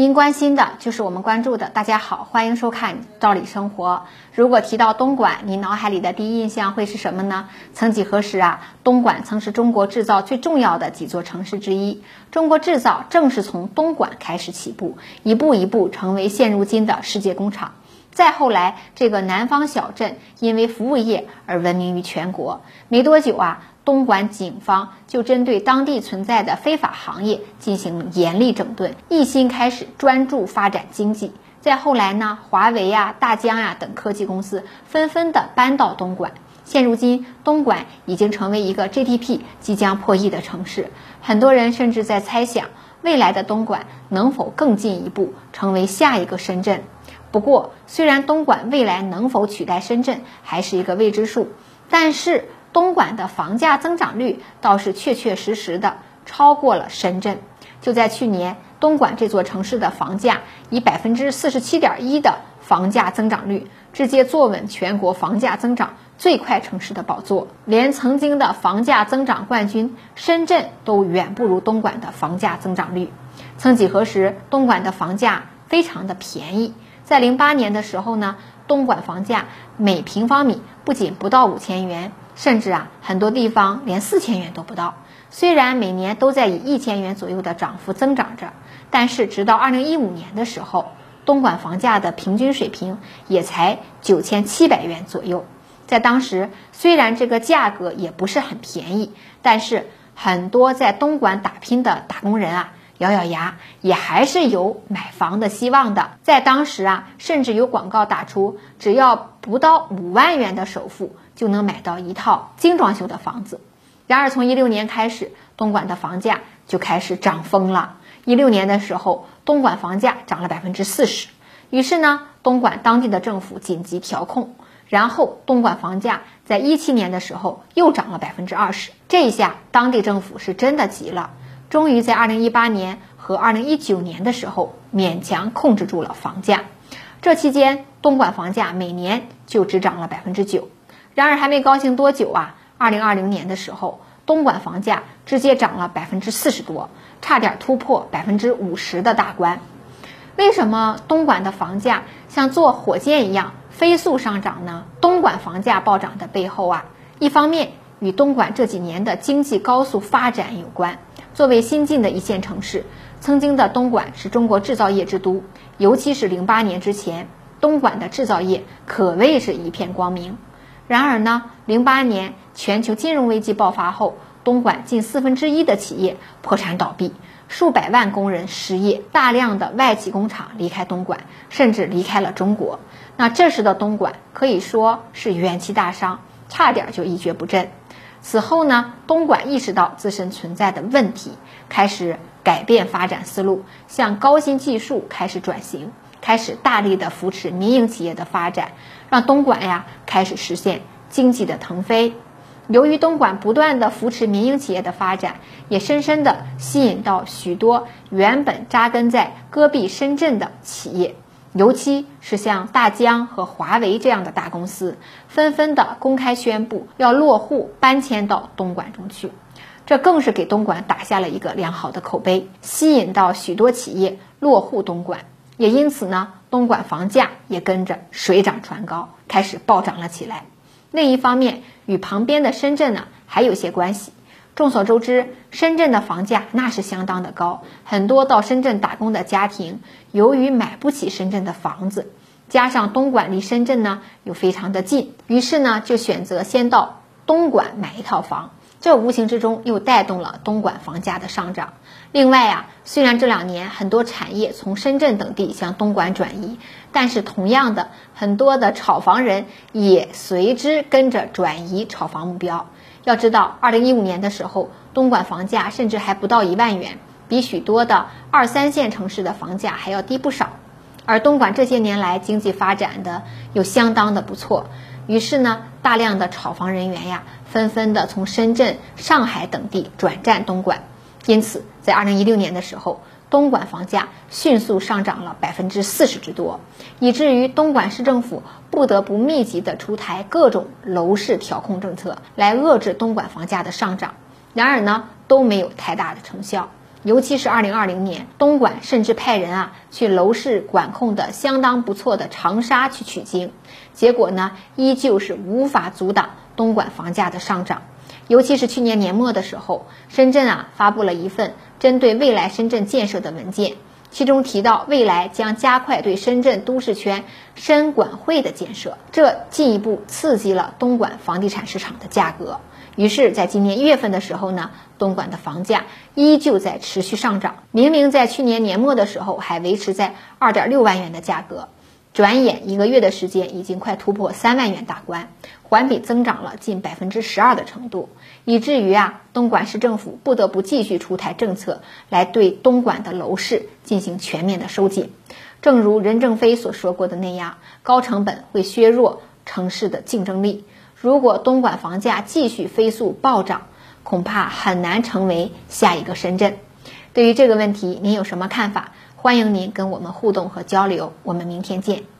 您关心的就是我们关注的。大家好，欢迎收看《赵理生活》。如果提到东莞，你脑海里的第一印象会是什么呢？曾几何时啊，东莞曾是中国制造最重要的几座城市之一。中国制造正是从东莞开始起步，一步一步成为现如今的世界工厂。再后来，这个南方小镇因为服务业而闻名于全国。没多久啊。东莞警方就针对当地存在的非法行业进行严厉整顿，一心开始专注发展经济。再后来呢，华为呀、大疆呀等科技公司纷纷的搬到东莞。现如今，东莞已经成为一个 GDP 即将破亿的城市。很多人甚至在猜想，未来的东莞能否更进一步成为下一个深圳。不过，虽然东莞未来能否取代深圳还是一个未知数，但是。东莞的房价增长率倒是确确实实的超过了深圳。就在去年，东莞这座城市的房价以百分之四十七点一的房价增长率，直接坐稳全国房价增长最快城市的宝座。连曾经的房价增长冠军深圳都远不如东莞的房价增长率。曾几何时，东莞的房价非常的便宜。在零八年的时候呢，东莞房价每平方米不仅不到五千元。甚至啊，很多地方连四千元都不到。虽然每年都在以一千元左右的涨幅增长着，但是直到二零一五年的时候，东莞房价的平均水平也才九千七百元左右。在当时，虽然这个价格也不是很便宜，但是很多在东莞打拼的打工人啊，咬咬牙也还是有买房的希望的。在当时啊，甚至有广告打出，只要不到五万元的首付。就能买到一套精装修的房子。然而，从一六年开始，东莞的房价就开始涨疯了。一六年的时候，东莞房价涨了百分之四十。于是呢，东莞当地的政府紧急调控，然后东莞房价在一七年的时候又涨了百分之二十。这一下，当地政府是真的急了，终于在二零一八年和二零一九年的时候勉强控制住了房价。这期间，东莞房价每年就只涨了百分之九。然而还没高兴多久啊！二零二零年的时候，东莞房价直接涨了百分之四十多，差点突破百分之五十的大关。为什么东莞的房价像坐火箭一样飞速上涨呢？东莞房价暴涨的背后啊，一方面与东莞这几年的经济高速发展有关。作为新晋的一线城市，曾经的东莞是中国制造业之都，尤其是零八年之前，东莞的制造业可谓是一片光明。然而呢，零八年全球金融危机爆发后，东莞近四分之一的企业破产倒闭，数百万工人失业，大量的外企工厂离开东莞，甚至离开了中国。那这时的东莞可以说是元气大伤，差点就一蹶不振。此后呢，东莞意识到自身存在的问题，开始改变发展思路，向高新技术开始转型。开始大力的扶持民营企业的发展，让东莞呀开始实现经济的腾飞。由于东莞不断的扶持民营企业的发展，也深深的吸引到许多原本扎根在戈壁深圳的企业，尤其是像大疆和华为这样的大公司，纷纷的公开宣布要落户搬迁到东莞中去。这更是给东莞打下了一个良好的口碑，吸引到许多企业落户东莞。也因此呢，东莞房价也跟着水涨船高，开始暴涨了起来。另一方面，与旁边的深圳呢还有些关系。众所周知，深圳的房价那是相当的高，很多到深圳打工的家庭，由于买不起深圳的房子，加上东莞离深圳呢又非常的近，于是呢就选择先到东莞买一套房。这无形之中又带动了东莞房价的上涨。另外啊，虽然这两年很多产业从深圳等地向东莞转移，但是同样的，很多的炒房人也随之跟着转移炒房目标。要知道，二零一五年的时候，东莞房价甚至还不到一万元，比许多的二三线城市的房价还要低不少。而东莞这些年来经济发展的又相当的不错。于是呢，大量的炒房人员呀，纷纷的从深圳、上海等地转战东莞，因此，在二零一六年的时候，东莞房价迅速上涨了百分之四十之多，以至于东莞市政府不得不密集的出台各种楼市调控政策，来遏制东莞房价的上涨。然而呢，都没有太大的成效。尤其是二零二零年，东莞甚至派人啊去楼市管控的相当不错的长沙去取经，结果呢，依旧是无法阻挡东莞房价的上涨。尤其是去年年末的时候，深圳啊发布了一份针对未来深圳建设的文件，其中提到未来将加快对深圳都市圈深管会的建设，这进一步刺激了东莞房地产市场的价格。于是，在今年一月份的时候呢，东莞的房价依旧在持续上涨。明明在去年年末的时候还维持在二点六万元的价格，转眼一个月的时间已经快突破三万元大关，环比增长了近百分之十二的程度，以至于啊，东莞市政府不得不继续出台政策来对东莞的楼市进行全面的收紧。正如任正非所说过的那样，高成本会削弱城市的竞争力。如果东莞房价继续飞速暴涨，恐怕很难成为下一个深圳。对于这个问题，您有什么看法？欢迎您跟我们互动和交流。我们明天见。